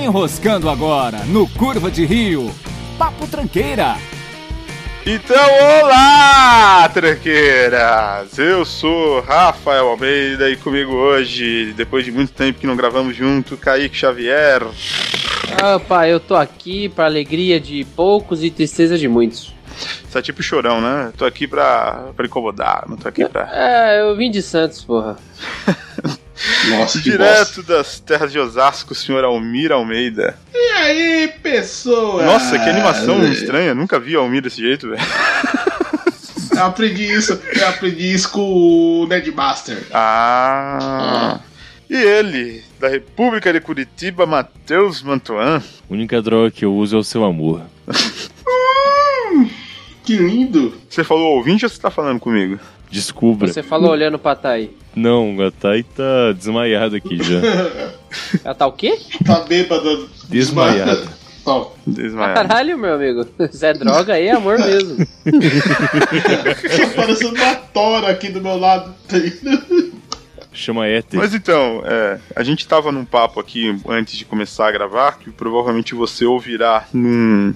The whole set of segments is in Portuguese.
Enroscando agora no Curva de Rio. Papo Tranqueira. Então, olá, tranqueiras! Eu sou Rafael Almeida e comigo hoje, depois de muito tempo que não gravamos junto, Kaique Xavier. Opa, eu tô aqui pra alegria de poucos e tristeza de muitos. Você é tipo chorão, né? Tô aqui pra, pra incomodar, não tô aqui pra. É, eu vim de Santos, porra. Nossa, que Direto bosta. das terras de Osasco, o senhor Almir Almeida. E aí, pessoa? Nossa, que animação estranha, nunca vi Almir desse jeito, velho. Eu aprendi isso, eu aprendi isso com o Nedmaster. Ah. E ele, da República de Curitiba, Matheus Mantuan. A única droga que eu uso é o seu amor. Que lindo. Você falou ouvinte ou você tá falando comigo? Descubra. Você falou olhando pra Thay. Não, a Thay tá desmaiada aqui já. Ela tá o quê? Tá bêbada. Desmaiada. Ó, Desmaiado. Caralho, meu amigo. Isso é droga aí, é amor mesmo. tá parecendo uma tora aqui do meu lado. Chama Éter. Mas então, é, a gente tava num papo aqui antes de começar a gravar, que provavelmente você ouvirá num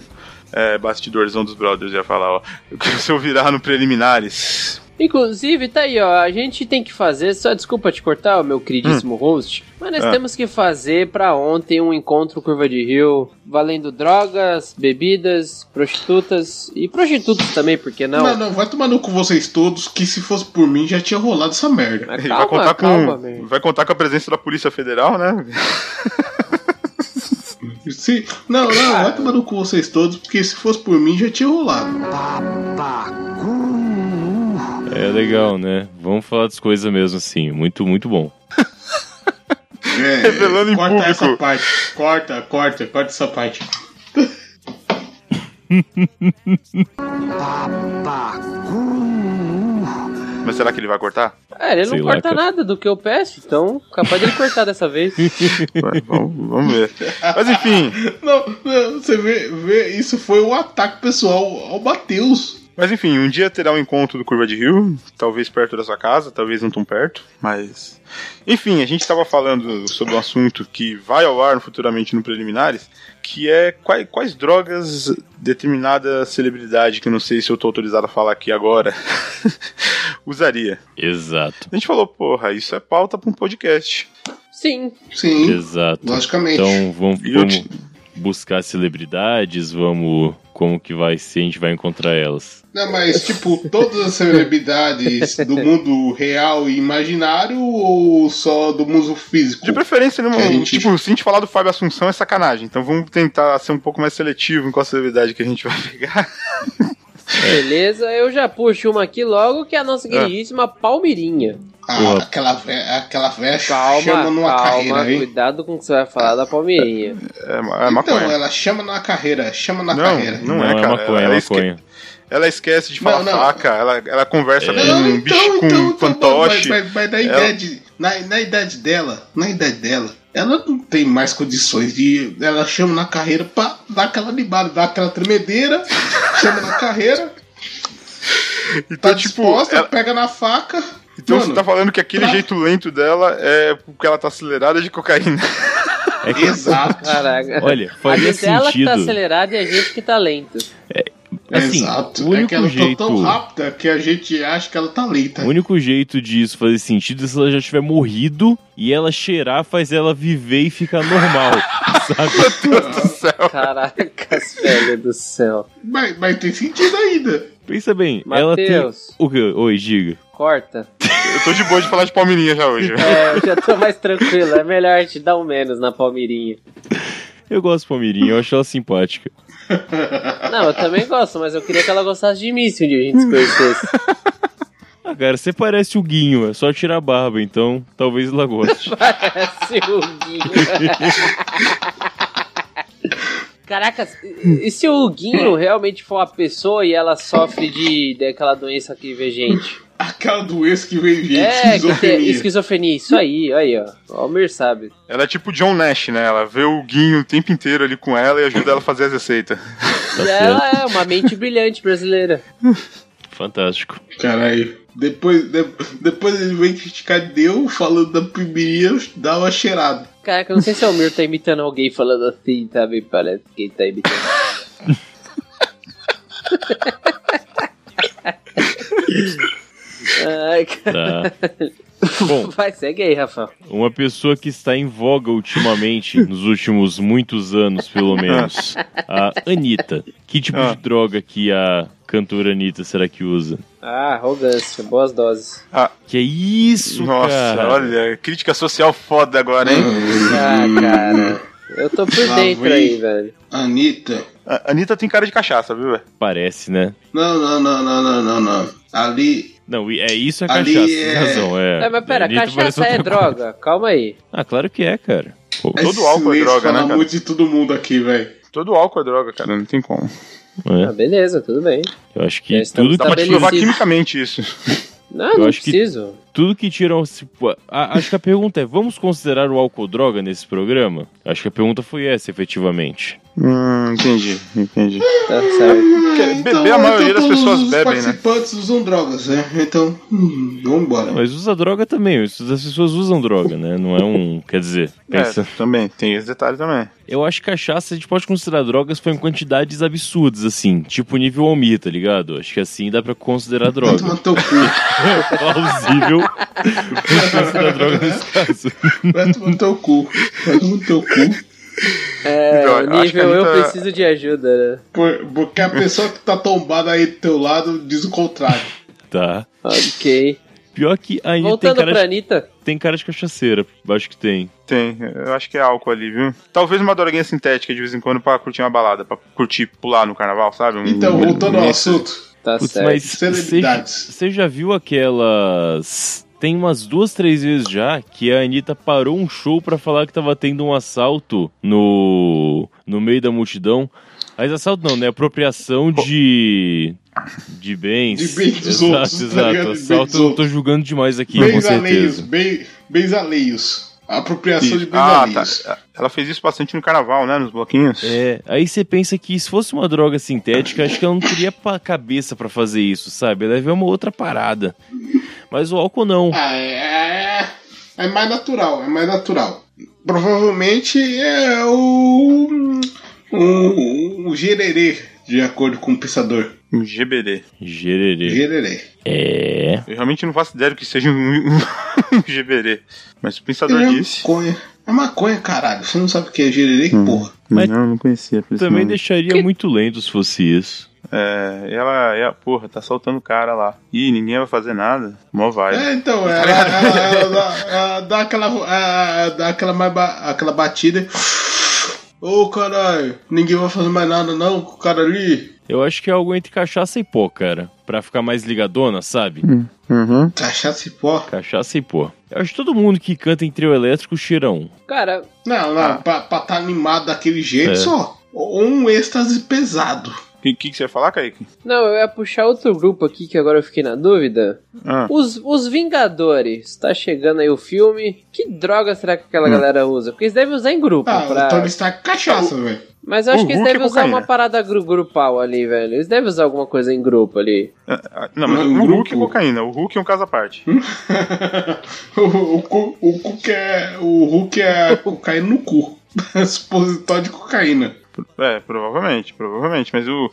é, bastidorzão dos brothers, ia falar, ó. Que você ouvirá no preliminares. Inclusive, tá aí, ó. A gente tem que fazer. Só desculpa te cortar, meu queridíssimo host. Mas nós Ah. temos que fazer pra ontem um encontro Curva de Rio valendo drogas, bebidas, prostitutas e prostitutos também, por que não? Não, não, vai tomar no cu vocês todos, que se fosse por mim já tinha rolado essa merda. Mas calma, vai contar calma, com vai contar com a presença da Polícia Federal, né? Se, não, não, vai tomar no cu vocês todos, porque se fosse por mim já tinha rolado. É legal, né? Vamos falar das coisas mesmo assim. Muito, muito bom. É, Revelando em corta público. essa parte. Corta, corta, corta essa parte. Mas será que ele vai cortar? É, ele não Sei lá, corta cara. nada do que eu peço, então capaz dele cortar dessa vez. Vai, vamos, vamos ver. Mas enfim, Não, não, você vê, vê, isso foi um ataque pessoal ao Matheus. Mas enfim, um dia terá um encontro do Curva de Rio, talvez perto da sua casa, talvez não tão perto, mas enfim, a gente estava falando sobre um assunto que vai ao ar futuramente no preliminares, que é quais, quais drogas determinada celebridade, que eu não sei se eu tô autorizado a falar aqui agora, usaria. Exato. A gente falou, porra, isso é pauta para um podcast. Sim, Sim, Exato. logicamente. Então vamos, vamos te- buscar celebridades, vamos. Como que vai ser, a gente vai encontrar elas. Não, mas tipo, todas as celebridades do mundo real e imaginário ou só do mundo físico? De preferência, a gente- tipo, se a gente falar do Fábio Assunção é sacanagem. Então vamos tentar ser um pouco mais seletivo em qual celebridade que a gente vai pegar. beleza. Eu já puxo uma aqui logo, que é a nossa queridíssima Palmeirinha. Ah, aquela velha, aquela velha Calma, chama numa calma, carreira, hein? cuidado com o que você vai falar da Palmeirinha. É, é Então, maconha. ela chama na carreira, chama na Não, carreira. não, é, cara. maconha, ela, é esque- maconha. ela esquece de falar Não, não. faca, ela, ela conversa É. com Não, um bicho com então, fantoche. Mas, mas- mas na, Ela- idade, na, na idade dela, na idade dela, ela não tem mais condições de. Ela chama na carreira pra dar aquela animada, dar aquela tremedeira, chama na carreira, então, tá tipo, disposta, ela- pega na faca. então Mano, você tá falando que aquele pra- jeito lento dela é porque ela tá acelerada de cocaína. É que, Exato. Caraca. olha, a faria gente ela que tá acelerada e a gente que tá lento. Assim, Exato. o é único que ela jeito- tá tão rápida que a gente acha que ela tá lenta. O único jeito disso fazer sentido é se ela já tiver morrido e ela cheirar faz ela viver e ficar normal, sabe? Meu Deus do céu. Caracas, velho do céu. Mas, mas tem sentido ainda. Pensa bem, ela tem. O que? Oi, diga. corta. Eu tô de boa de falar de Palmeirinha já hoje. É, eu já tô mais tranquilo. É melhor a gente dar um menos na Palmeirinha. Eu gosto de Palmeirinha, eu acho ela simpática. Não, eu também gosto, mas eu queria que ela gostasse de mim se um dia a gente se conhecesse. Ah, cara, você parece o Guinho, é só tirar a barba, então talvez ela goste. Parece o Guinho. Caraca, e se o Guinho realmente for uma pessoa e ela sofre de daquela doença que vê gente? Aquela doença que vem gente, É, que tem esquizofrenia. esquizofrenia. Isso aí, aí, ó. O Almir sabe. Ela é tipo John Nash, né? Ela vê o Guinho o tempo inteiro ali com ela e ajuda ela a fazer as receitas. Tá ela é uma mente brilhante brasileira. Fantástico. Caralho. Depois, de- depois ele vem criticar Deus falando da primeira, dá uma cheirada. Caraca, eu não sei se é o Mir tá imitando alguém falando assim, sabe? Parece que ele tá imitando. Ai, cara. Tá. Bom, Vai, segue aí, Rafael. uma pessoa que está em voga ultimamente, nos últimos muitos anos, pelo menos, a Anitta. Que tipo Ah. de droga que a cantora Anitta será que usa? Ah, arrogância, boas doses. Que é isso, Nossa, cara? olha, crítica social foda agora, hein? Ah, cara. Eu tô por Lá dentro vem. aí, velho. Anitta. A Anitta tem cara de cachaça, viu, velho? Parece, né? Não, não, não, não, não, não, não. Ali. Não, é isso é Ali cachaça, é- tem razão, é. É, mas pera, cachaça é coisa. droga. Calma aí. Ah, claro que é, cara. Pô, Todo esse álcool é droga, né, cara? muito de todo mundo aqui, velho. Todo álcool é droga, cara, não tem como. é, Ah, beleza, tudo bem. eu acho que tudo Dá pra te provar quimicamente isso. Não, Eu não acho que- preciso. Tudo que tiram. tipo, acho que a pergunta é: vamos considerar o álcool droga nesse programa? Acho que a pergunta foi essa, efetivamente. Hum, entendi, entendi. Tá certo. Porque beber a maioria das todos pessoas os bebem, né? participantes usam drogas, né? Então, hum, vambora. Mas usa droga também, as pessoas usam droga, né? Não é um. Quer dizer, pensa. É, também, tem esse detalhe também. Eu acho que cachaça a gente pode considerar drogas foi em quantidades absurdas, assim. Tipo nível Almir, tá ligado? Acho que assim dá pra considerar droga. tomar teu cu. Plausível. considerar droga nesse caso. Vai tomar teu cu. Vai tomar teu cu. É, Então, nível eu Anitta- preciso de ajuda, né? Por- Porque a pessoa que tá tombada aí do teu lado diz o contrário. Tá. Ok. Pior que a Anitta tem Voltando cara, pra de, Anitta. tem cara de cachaceira. Acho que tem. Tem, eu acho que é álcool ali, viu? Talvez uma droguinha sintética de vez em quando pra curtir uma balada, pra curtir pular no carnaval, sabe? Um- Então, um- voltando ao um- assunto. Tá Putz, certo. mas você Celebridades. você já viu aquelas. Tem umas duas, três vezes já que a Anitta parou um show pra falar que tava tendo um assalto no, no meio da multidão. Mas assalto não, né? Apropriação de. De bens. De bens dos exato, outros, tá exato. bens Assalto eu não tô julgando demais aqui, com Bens alheios. certeza. Bem, bens alheios. Apropriação de bens Ah, tá. Ela fez isso bastante no carnaval, né? Nos bloquinhos. É, aí você pensa que se fosse uma droga sintética, acho que ela não teria pa- cabeça pra fazer isso, sabe? Ela ia ver uma outra parada. Mas o álcool não. Ah, é, é mais natural, é mais natural. Provavelmente é o. O, o gererê, de acordo com o pensador. Um GBD. Gererê. Gererê. É. Eu realmente não faço ideia do que seja um, GBD. Mas o pensador É disse. maconha. É maconha, caralho. Você não sabe o que é gererê? Que porra. Mas não, não conhecia. Também não. deixaria muito lento se fosse isso. É, ela, ela, porra, tá soltando o cara lá. Ih, ninguém vai fazer nada. Mó vai. É, então, ela, ela, ela dá, ela dá aquela, ela dá aquela, mais ba- aquela batida. Ô caralho, ninguém vai fazer mais nada não com o cara ali. Eu acho que é algo entre cachaça e pó, cara. Pra ficar mais ligadona, sabe? Uhum. Cachaça e pó. Cachaça e pó. Eu acho que todo mundo que canta em trio elétrico cheira um. Cara, Não, não, Ah. pra, pra tá animado daquele jeito É. só. Ou um êxtase pesado. O que, que, você ia falar, Kaique? não, eu ia puxar outro grupo aqui que agora eu fiquei na dúvida. Ah, Os, os Vingadores. Tá chegando aí o filme. Que droga será que aquela galera usa? Porque eles devem usar em grupo. Ah, pra... o Tony Stark cachaça, velho. Mas eu acho O que eles Hulk devem é usar uma parada gru grupal ali, velho. Eles devem usar alguma coisa em grupo ali. ah, ah, não, mas Um o Hulk é cocaína. O Hulk é um caso à parte. o, o, o, Hulk é, o Hulk é cocaína no cu. Supositório de cocaína. É, provavelmente, provavelmente. Mas o,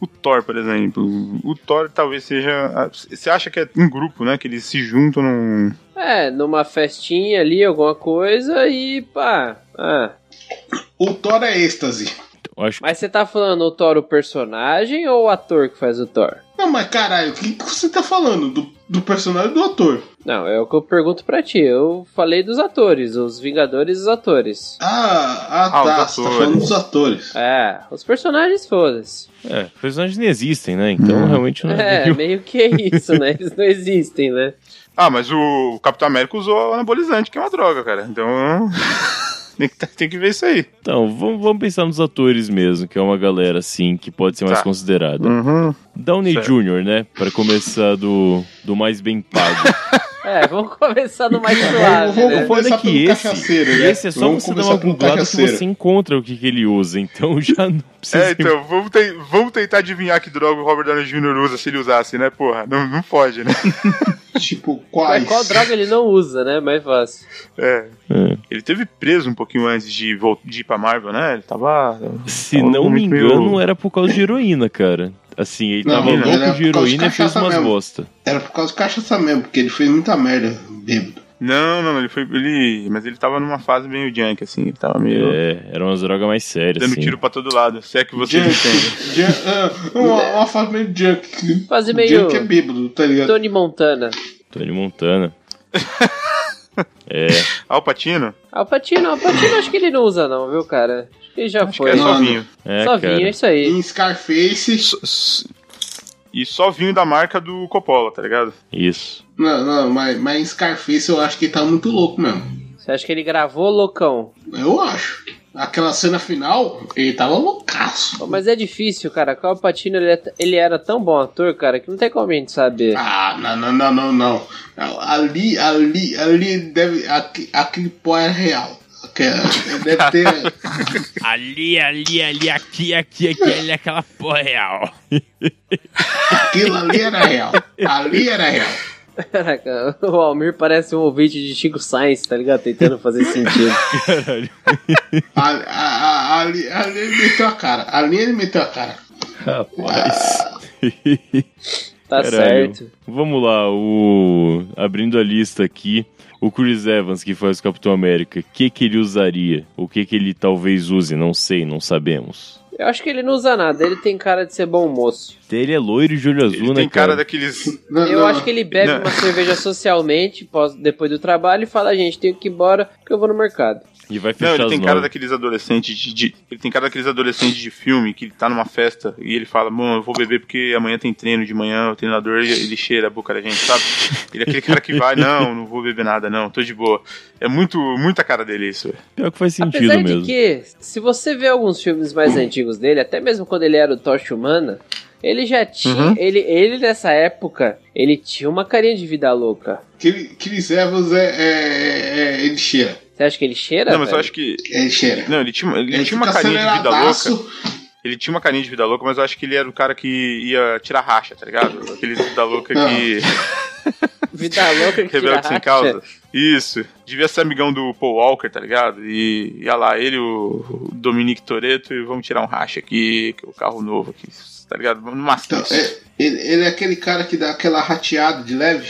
o Thor, por exemplo. O Thor talvez seja. Você acha que é em grupo, né? Que eles se juntam num. É, numa festinha ali, alguma coisa e pá. Ah. O Thor é êxtase. Acho Mas você tá falando o Thor o personagem ou o ator que faz o Thor? Não, mas caralho, o que, que você tá falando? Do, do personagem do ator? Não, é o que eu pergunto pra ti. Eu falei dos atores, os Vingadores e os atores. Ah, ah, Ah, tá. os Você tá atores. falando dos atores. É, os personagens foda-se. É, personagens nem existem, né? Então realmente não é. É, meio- meio que é isso, né? Eles não existem, né? Ah, mas o Capitão América usou anabolizante, que é uma droga, cara. Então. tem, que, tem que ver isso aí. Então, vamos, vamos pensar nos atores mesmo, que é uma galera assim que pode ser mais Tá. considerada. Uhum. Downey. Jr., né? Pra começar do, do mais bem pago. É, vamos começar no mais Vamos, suave, vamos né? O foda é que esse, né? esse é só Vamos você dar uma googlada que você encontra o que, que ele usa. Então já não precisa. É, então, vamos, te- vamos tentar adivinhar que droga o Robert Downey Jr. usa se ele usasse, né? Porra, não, não pode, né? Tipo, Mas quais? qual droga ele não usa, né? Mais fácil. É. É. Ele teve preso um pouquinho antes de, de ir pra Marvel, né? Ele tava. Se tava não me engano, meio- era por causa de heroína, cara. Assim, ele Não, tava era louco por de causa de heroína e fez umas mesmo. bosta. Era por causa do cachaça mesmo, porque ele fez muita merda bêbado. Não, não, não, ele foi. Ele... Mas ele tava numa fase meio junk, assim. Ele tava meio. É, eram umas drogas mais sérias, Dando assim. tiro pra todo lado, se é que você Junk. entende. Junk, ah, uma, uma fase meio junk. Quase meio Junk é bêbado, tá ligado? Tony Montana. Tony Montana. é, Al Pacino? Alpatino, Alpatino acho que ele não usa não, viu, cara? Acho que ele já Acho foi. que é só vinho. é, Só cara. vinho, é isso aí. Em Scarface. E só vinho da marca do Coppola, tá ligado? Isso. Não, não, mas, mas em Scarface eu acho que ele tá muito louco mesmo. Você acha que ele gravou loucão? Eu acho. Aquela cena final, ele tava loucaço. Pô, Mas é difícil, cara. O Alpatino, ele, é- ele era tão bom ator, cara, que não tem como a gente saber. Ah, não, não, não, não, não. Ali, ali, ali deve. Aqui, aquele pó é real. Aquela- Deve ter. Ali, ali, ali, aqui, aqui, aqui, ali, aquela porra real. Aquilo ali era real. Ali era real. Caraca, o Almir parece um ouvinte de Chico Science, tá ligado? Tentando fazer sentido. Caralho. Ali, a- a- ali, ali ele meteu a cara. Ali ele meteu a cara. Rapaz. Tá Caralho. certo. Vamos lá, o abrindo a lista aqui, o Chris Evans que faz o Capitão América, o que que ele usaria? O que que ele talvez use? Não sei, não sabemos. Eu acho que ele não usa nada, ele tem cara de ser bom moço. Ele é loiro e de olho azul, Ele né, tem cara cara? daqueles. Não, Eu não, acho que ele bebe Não. uma cerveja socialmente depois do trabalho e fala, gente, tenho que ir embora porque eu vou no mercado. E vai Não, fechar ele as tem cara nove. daqueles adolescentes de, de- Ele tem cara daqueles adolescentes de filme que ele tá numa festa e ele fala, mano, eu vou beber porque amanhã tem treino de manhã, o treinador ele ele cheira a boca da gente, sabe? Ele é aquele cara que vai, não, não vou beber nada, não, tô de boa. É muito, muita cara dele isso. velho. Pior que faz sentido Apesar mesmo. de que, se você vê alguns filmes mais antigos dele, até mesmo quando ele era o Tocha Humana, ele já tinha. Uhum. Ele, ele nessa época, ele tinha uma carinha de vida louca. Chris- Chris Evans é, é, é- Ele cheira. Você acha que ele cheira? Não, mas eu velho? acho que. Ele cheira. Não, ele tinha, ele Ele tinha uma carinha de vida louca. Ele tinha uma carinha de vida louca, mas eu acho que ele era o cara que ia tirar racha, tá ligado? Aquele vida louca que. Vida louca que Rebelde sem racha. causa. Isso. Devia ser amigão do Paul Walker, tá ligado? E ia lá, ele, o o Dominique Toretto, e vamos tirar um racha aqui, que é o carro novo aqui, tá ligado? Vamos numa Então, é- ele, ele é aquele cara que dá aquela rateada de leve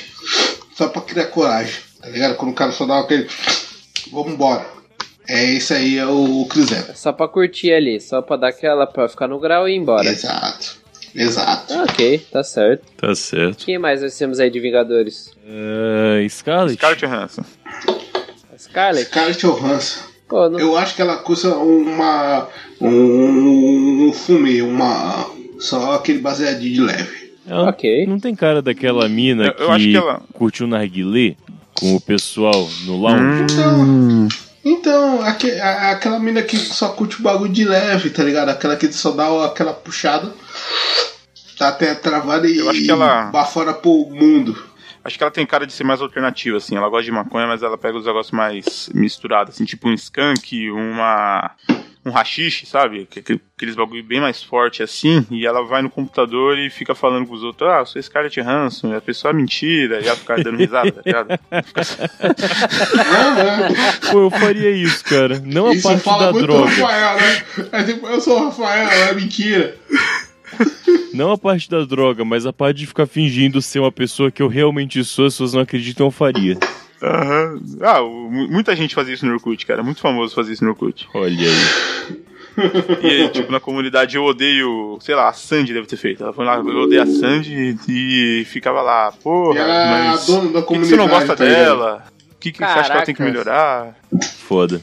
só pra criar coragem, tá ligado? Quando o cara só dá aquele. Vamos embora. É isso aí, é o, o Chris Evans. Só pra curtir ali, só pra dar aquela, pra ficar no grau e ir embora. Exato. Exato. Ah, ok, tá certo. Tá certo. Quem mais nós temos aí de Vingadores? É, Scarlett? Scarlett Johansson. Scarlett? Scarlett Johansson. Pô, não... Eu acho que ela custa uma. Um, um fume, uma. Só aquele baseadinho de leve. Ela Ok. Não tem cara daquela mina Eu- que, eu acho que ela- curtiu narguilé com o pessoal no lounge? Então. Então, aque- a- aquela mina que só curte o bagulho de leve, tá ligado? Aquela que só dá aquela puxada. Tá até travada e, Eu acho que ela- bafora pro mundo. Acho que ela tem cara de ser mais alternativa, assim. Ela gosta de maconha, mas ela pega os negócios mais misturados, assim, tipo um skunk, uma. Um rachixe, sabe? Que- que- Aqueles bagulho bem mais forte assim, e ela vai no computador e fica falando com os outros, ah, eu sou Scarlett Hanson, e a pessoa é mentira, e ela fica dando risada, tá ligado? Não, não. Pô, eu faria isso, cara. Não a Isso parte fala da muito droga. Rafael, né? É tipo, eu sou o Rafael, é mentira. Não a parte da droga, mas a parte de ficar fingindo ser uma pessoa que eu realmente sou, as pessoas não acreditam, eu faria. Aham. Ah, o- mu- muita gente fazia isso no Orkut, cara. Muito famoso fazer isso no Orkut. Olha aí. E aí, tipo, na comunidade eu odeio, sei lá, a Sandy deve ter feito. Ela foi lá, eu odeio a Sandy e ficava lá, porra, E é a mas. dona da Por que, que você não comunidade, gosta tá dela? O que, que você acha que ela tem que melhorar? Foda.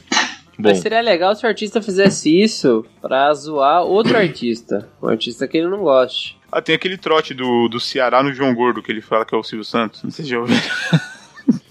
Bom, Mas seria legal se o artista fizesse isso pra zoar outro artista. Um artista que ele não goste. Ah, tem aquele trote do, do Ceará no João Gordo, que ele fala que é o Silvio Santos. Não sei se já ouviu.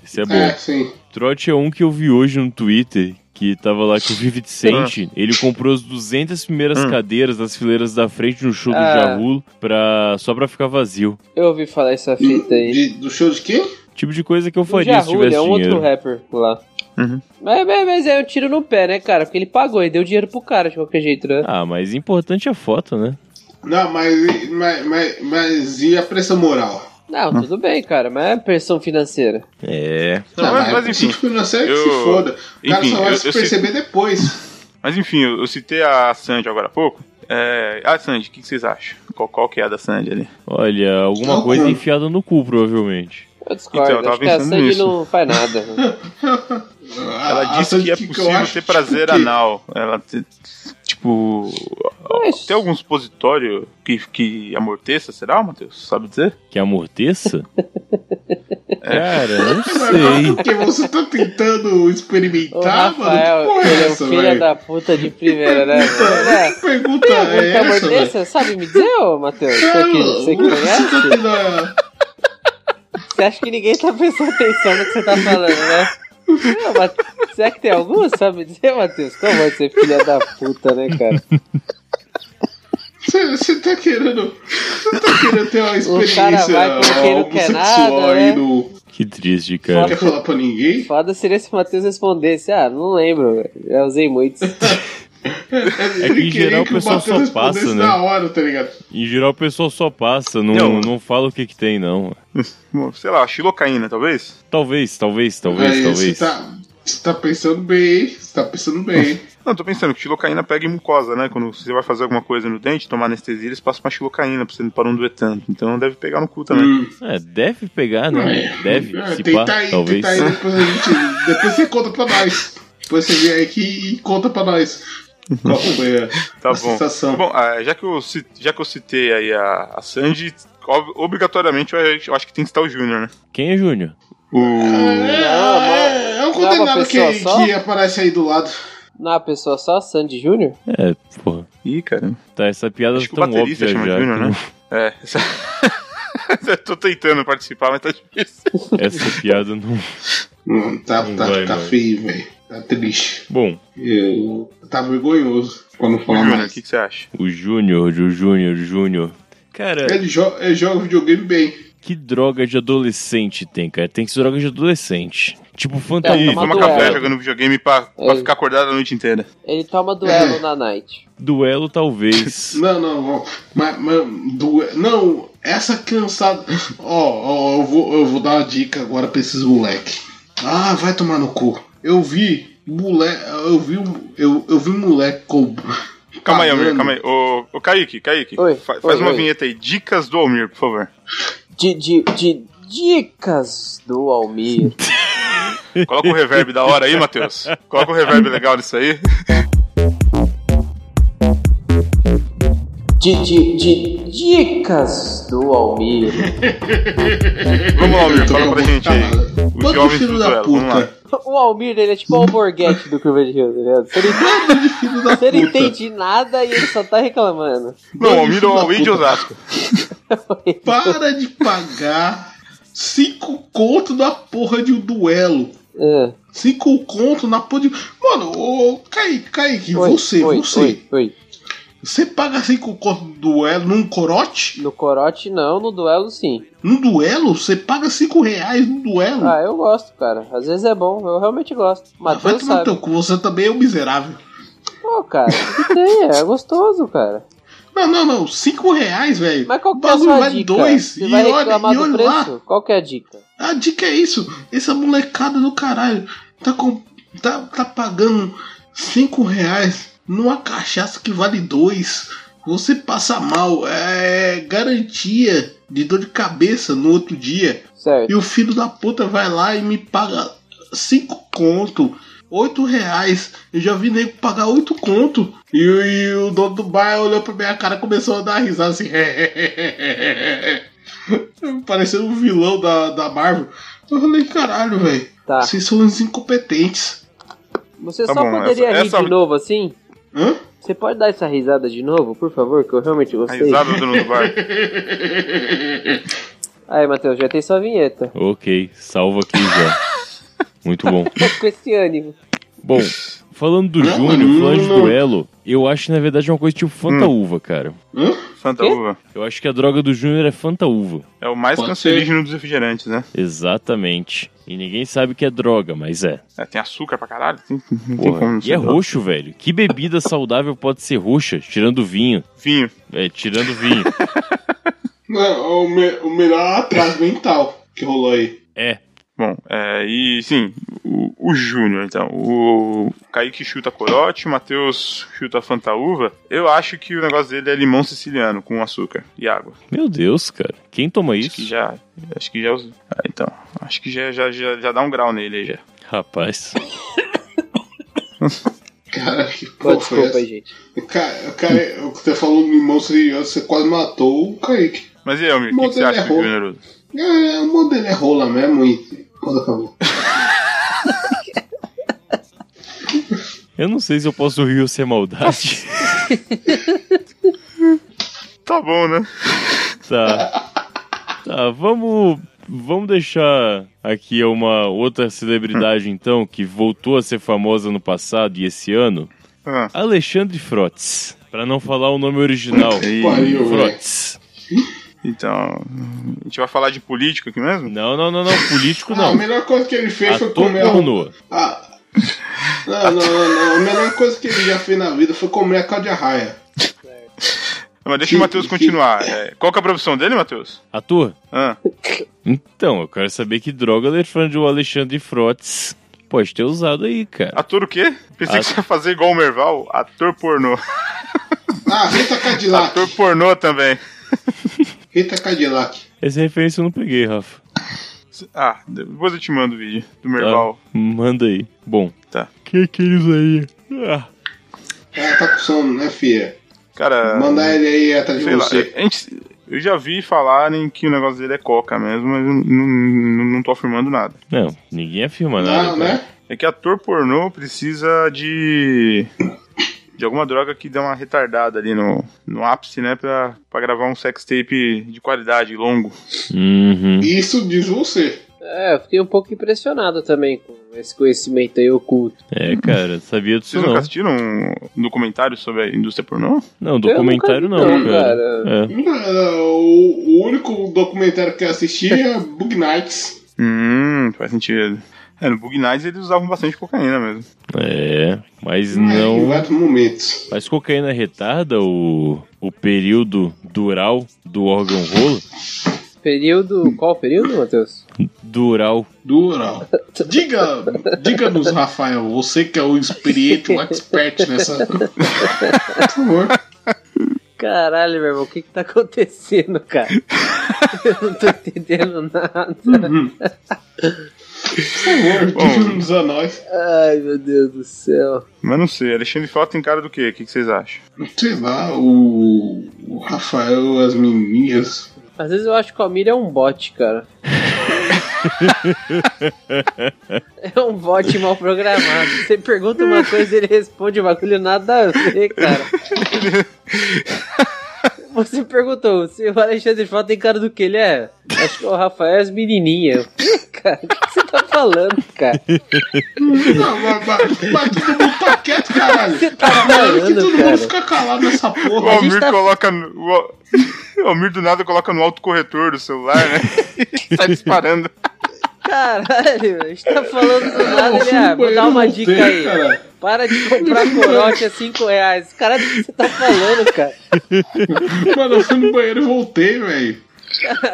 isso é bom. É, sim. Trote é um que eu vi hoje no Twitter, que tava lá que o Vivid Sente, ele comprou as 200 primeiras Hum. cadeiras das fileiras da frente no show do Ah. Jahulo pra, só pra ficar vazio. Eu ouvi falar essa fita aí. De- do show de quem? Tipo de coisa que eu O faria se tivesse é um dinheiro. outro rapper lá. Uhum. Mas, mas, mas é um tiro no pé, né, cara? Porque ele pagou e deu dinheiro pro cara de qualquer jeito, né? Ah, mas importante é a foto, né? Não, mas, mas, mas, mas e a pressão moral? Não, tudo bem, cara, mas é pressão financeira. É. Não, Ah, mas, é mas enfim. financeira que eu- se foda. O cara enfim, só vai eu- se eu perceber depois. Mas enfim, eu, eu citei a Sandy agora há pouco. É... Ah, Sandy, o que, que vocês acham? Qual, qual que é a da Sandy ali? Olha, alguma Não, coisa não. enfiada no cu, provavelmente. Eu discordo, Então, eu tava acho que a Sandy nisso. não faz nada. né? Ela disse que é possível ter que prazer anal. Ela, tipo. Mas- Tem algum supositório que, que amorteça, será, Matheus? Sabe dizer? Que amorteça? É. Cara, não sei. Porque você tá tentando experimentar, Rafael, mano. Que porra ele é é um essa, filho velho? da puta de primeira, né? É. Que pergunta é algum essa, amor velho? desse? Sabe me dizer, ô Matheus? Você que, você que você conhece? tá tendo a- Você acha que ninguém tá prestando atenção no que você tá falando, né? Não, mas será que tem algum? Sabe dizer, Matheus? Como vai ser filha da puta, né, cara? Você tá querendo. Você tá querendo ter uma experiência cara vai com quem não quer nada, né? no. Que triste, Não cara. quer falar pra ninguém? Foda seria se o Matheus respondesse. Ah, não lembro, velho. Já usei muitos. É, É que em geral o que pessoal só passa, né? na hora, tá ligado? Em geral o pessoal só passa, não, Não. não fala o que que tem, não. Sei lá, xilocaína, talvez? Talvez, talvez, talvez, Aí, talvez. Você tá, você tá pensando bem, hein? Você tá pensando bem. Não, tô pensando que xilocaína pega em mucosa, né? Quando você vai fazer alguma coisa no dente, tomar anestesia, eles passam uma xilocaína pra você não doer tanto. Então deve pegar no cu também. Hum. É, deve pegar, né? Deve, É, se tenta pá, aí, talvez. tenta aí, depois a gente. Depois você conta pra nós. Depois você vem aqui e conta pra nós. Qual foi a, Tá a bom. sensação? Bom, ah, já, que eu, já que eu citei aí a, a Sandy, ob- obrigatoriamente eu, eu acho que tem que estar o Júnior, né? Quem é Júnior? O. É, Não, é, é um não é condenado que, que aparece aí do lado. Não, a pessoa só, Sandy Júnior? É, porra. Ih, cara. Tá, essa piada Acho é que o tão baterista óbvia chama já. Júnior, que né? É. Essa... eu tô tentando participar, mas tá difícil. Essa piada não. Hum, tá, Não tá, vai, tá feio, velho. Tá triste. Bom, Eu, tá vergonhoso pra não O falar Júnior, o mais. que, que você acha? o Júnior, o Júnior, Júnior. Cara, Ele, jo ele joga videogame bem. que droga de adolescente tem, cara? Tem que ser droga de adolescente. Tipo É, fantasia. toma Toma duelo. café jogando videogame pra, pra É. ficar acordado a noite inteira. Ele toma duelo na night. Duelo, talvez. Não, não, não. Mas, mas do, não, essa criançada. Ó, ó, eu, vou, eu vou dar uma dica agora pra esses moleque. Ah, vai tomar no cu. Eu vi moleque. Eu vi um. Eu, eu vi um moleque com. Calma aí, Almir, calma aí. Ô, ô Kaique, Kaique, Oi, fa- oi, faz uma oi. vinheta aí. Dicas do Almir, por favor. De, de, de dicas do Almir. Coloca o reverb da hora aí, Matheus. Coloca o reverb legal nisso aí. De, de, de dicas do Almir. Vamos lá, Almir, fala pra com- gente aí. Os Todo filho da puta. O Almir, ele é tipo o Alborguete do Curva de Rio, tá ligado? Você não, da você não entende nada e ele só tá reclamando. Não, o Almir é o da Alway de. Osasco. Para de pagar cinco conto na porra de um duelo. É. Cinco conto na porra de. Mano, ô, Kaique, Kaique, Oi, você, oi, você. Oi, oi. Você paga cinco conto no duelo num corote? No corote não, no duelo sim. Num duelo? Você paga cinco reais no duelo? Ah, eu gosto, cara. Às vezes é bom, eu realmente gosto. Ah, vai tomar no sabe. teu cu, você também é um miserável. Pô, cara, tem? É gostoso, cara. Não, não, não. Cinco reais, velho. Mas qual que é a sua dica? dois. Você E vai olha, reclamar e do olha preço? lá. Qual que é a dica? A dica é isso. Essa molecada do caralho tá, com, tá, tá pagando cinco reais numa cachaça que vale dois. Você passa mal. É garantia de dor de cabeça no outro dia. Certo. E o filho da puta vai lá e me paga cinco conto. oito reais. Eu já vi nego pagar oito conto. E, e o dono do bar olhou pra minha cara e começou a dar risada assim. Parecendo um vilão da, da Marvel. Eu falei, caralho, velho. Tá. Vocês são uns incompetentes. Você Tá só bom, poderia essa- rir essa- de novo assim? Hã? Você pode dar essa risada de novo, por favor, que eu realmente A gostei. risada do dono do bar. Aí, Matheus, já tem sua vinheta. Ok, salva aqui já. Muito bom. Com esse ânimo. Bom, falando do Não, Júnior, não, falando de não. duelo, eu acho que na verdade é uma coisa tipo Fanta Uva, cara. Hã? Fanta Quê? uva. Eu acho que a droga do Júnior é Fanta Uva. É o mais Pode cancerígeno dos refrigerantes, né? Exatamente. E ninguém sabe que é droga, mas é. É, tem açúcar pra caralho. Tem, não tem Porra, como não e é droga. roxo, velho. Que bebida saudável pode ser roxa, tirando vinho? Vinho. É, tirando vinho. Não, o, me- o melhor atraso mental que rolou aí. É. Bom, é, e sim, o, o Júnior, então. O Kaique chuta corote, o Matheus chuta fantaúva. Eu acho que o negócio dele é limão siciliano com açúcar e água. Meu Deus, cara. Quem toma Acho que isso? já. Acho que já. Ah, então. Acho que já, já, já, já dá um grau nele aí já. Rapaz. Cara, que Pô, porra desculpa foi aí, essa? gente. Cara, cara, o que você falou no limão serioso, você quase matou o Kaique. Mas e aí, Almir, o que, que você acha do Júnior? É, o modelo é rola mesmo e. Quando acabou. Eu não sei se eu posso rir ou ser maldade. Tá bom, né? Tá. Tá, vamos. Vamos deixar aqui uma outra celebridade, então, que voltou a ser famosa no passado e esse ano. Ah, Alexandre Frotz. Pra não falar o nome original. Pariu, velho. Frotz. Então. A gente vai falar de político aqui mesmo? Não, não, não, não. Político Ah, a não. melhor coisa que ele fez foi comer a pornô. Ah. Não, não, não, não. A melhor coisa que ele já fez na vida foi comer a Cláudia Raia. Mas deixa o Matheus continuar. É, qual que é a profissão dele, Matheus? Ator? Ah, Então, eu quero saber que droga o Alexandre Frotz pode ter usado aí, cara. ator o quê? Pensei que você ia fazer igual o Merval, ator pornô. Ah, Rita Cadillac. Ator pornô também. Rita Cadillac. Essa referência eu não peguei, Rafa. Ah, depois eu te mando o vídeo do Tá? Merval. Manda aí. Bom. Tá. Que que ele usaria? Ah, Ela tá com sono, né, filha? Cara, Mandar ele aí atrás de sei lá, você. a gente- eu já vi falarem que o negócio dele é coca mesmo, mas eu não, não, não tô afirmando nada. não, ninguém afirma nada. Não, cara. né? É que ator pornô precisa de. De alguma droga que dê uma retardada ali no, no ápice, né? Pra, pra gravar um sextape de qualidade, longo. Uhum. Isso diz você. É, eu fiquei um pouco impressionado também com esse conhecimento aí oculto. É, cara, sabia disso Vocês nunca não. assistiram um documentário sobre a indústria pornô? Não, documentário não, nunca vi, não, cara. cara. É. Ah, O, o único documentário que eu assisti é Bug Nights. Hum, faz sentido. É, no Bug Nights eles usavam bastante cocaína mesmo. É, mas É, Em não. vários momentos. Mas cocaína retarda o, o período dural do órgão rolo? Período. Qual período, Matheus? Dural. Dural. Diga, diga-nos, Rafael, você que é o experiente, o expert nessa. Por favor. Caralho, meu irmão, o que que tá acontecendo, cara? Eu não tô entendendo nada. Por favor, diga-nos a nós. Ai, meu Deus do céu. Mas não sei, Alexandre Frota tem cara do quê? O que, que vocês acham? Sei lá, o, o Rafael, as menininhas. Às vezes eu acho que o Almir é um bot, cara. é um bot mal programado. Você pergunta uma coisa ele responde um bagulho nada a ver, cara. Você perguntou se o Alexandre Frota tem cara do que ele é? Acho que o Rafael é as menininhas. Cara, o que você tá falando, cara? Não, mas, mas, mas todo mundo tá quieto, caralho. Você tá Caralho, que falando, todo cara? mundo fica calado nessa O porra. Gente Almir tá- coloca. no- O, Al- o Almir do nada coloca no autocorretor do celular, né? sai disparando. Caralho, a gente tá falando do nada, ele, ah, vou dar uma dica aí. cara. Para de comprar corote a 5 reais. Cara, o que você tá falando, cara? Mano, eu fui no banheiro e voltei, velho.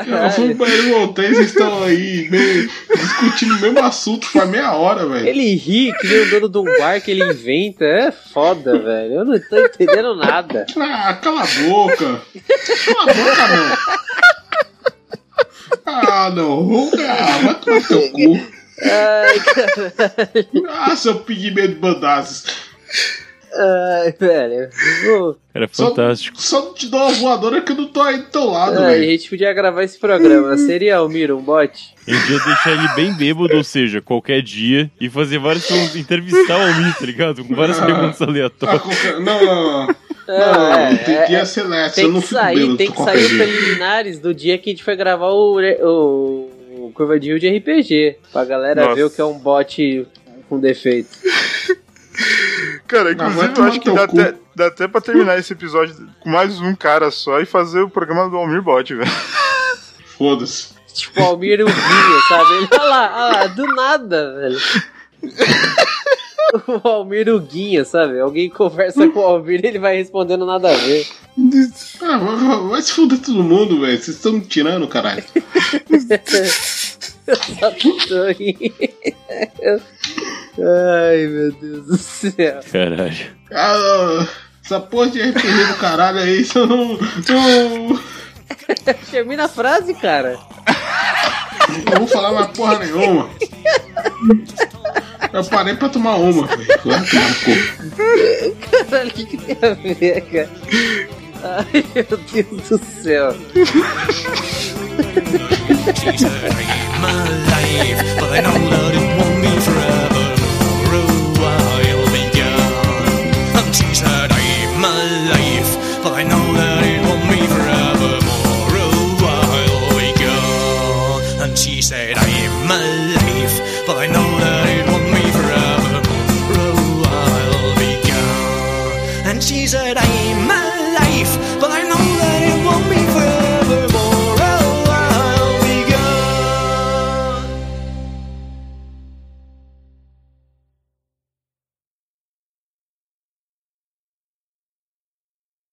Eu fui no banheiro e voltei, vocês estão aí meio, discutindo o mesmo assunto faz meia hora, velho. Ele ri que nem o dono de um bar que ele inventa. É foda, velho. Eu não tô entendendo nada. Ah, cala a boca. Cala a boca, não. Ah, não. Ah, vai tomar teu cu. Ai, caralho. Ah, seu pigmento de bandazes. Ai, velho. Era Só- fantástico. Só não te dou uma voadora que eu não tô aí do teu lado, ai, a velho. gente podia gravar esse programa. Seria Almir um bot? A gente ia deixar ele bem bêbado, ou seja, qualquer dia, e fazer vários. entrevistar o Almir, tá ligado? Com várias perguntas Ah, aleatórias. qualquer- Não, não, não. Não, é, tem que ir a Celeste, eu Tem não que fico sair, tem que sair os preliminares do dia que a gente foi gravar o, o, o Curva de Rio de RPG. Pra galera Nossa. ver o que é um bot com defeito. Cara, inclusive eu acho que dá até, dá até pra terminar esse episódio com mais um cara só e fazer o programa do Almir Bot, velho. Foda-se. Tipo, Almir Uguinha, sabe? Ele, olha lá, olha lá, do nada, velho. O Almir Uguinha, sabe? Alguém conversa com o Almir e ele vai respondendo nada a ver. Ah, vai, se fuder todo mundo, velho. Vocês estão me tirando, caralho. Só tô rindo. Ai, meu Deus do céu. Caralho. Ah, essa porra de RPG do caralho aí, isso não. não Termina a frase, cara. não vou falar mais porra nenhuma. Eu parei pra tomar uma, velho. No cu. Caralho, o que, que tem a ver, cara? Ai, meu Deus do céu. my life, but I know that it won't